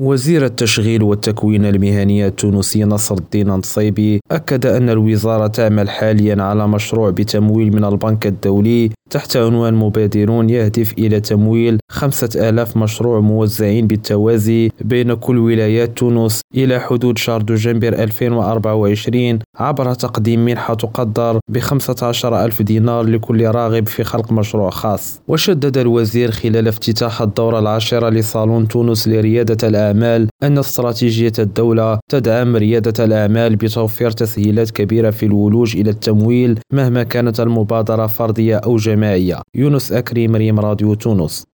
وزير التشغيل والتكوين المهني التونسي نصر الدين النصيبي أكد أن الوزارة تعمل حاليا على مشروع بتمويل من البنك الدولي تحت عنوان مبادرون يهدف إلى تمويل خمسة آلاف مشروع موزعين بالتوازي بين كل ولايات تونس إلى حدود شهر دجنبر 2024 عبر تقديم منحة تقدر ب 15 ألف دينار لكل راغب في خلق مشروع خاص. وشدد الوزير خلال افتتاح الدورة العاشرة لصالون تونس لريادة الأعمال أن استراتيجية الدولة تدعم ريادة الأعمال بتوفير تسهيلات كبيرة في الولوج إلى التمويل مهما كانت المبادرة فردية أو جماعية يونس أكريم ريم راديو تونس.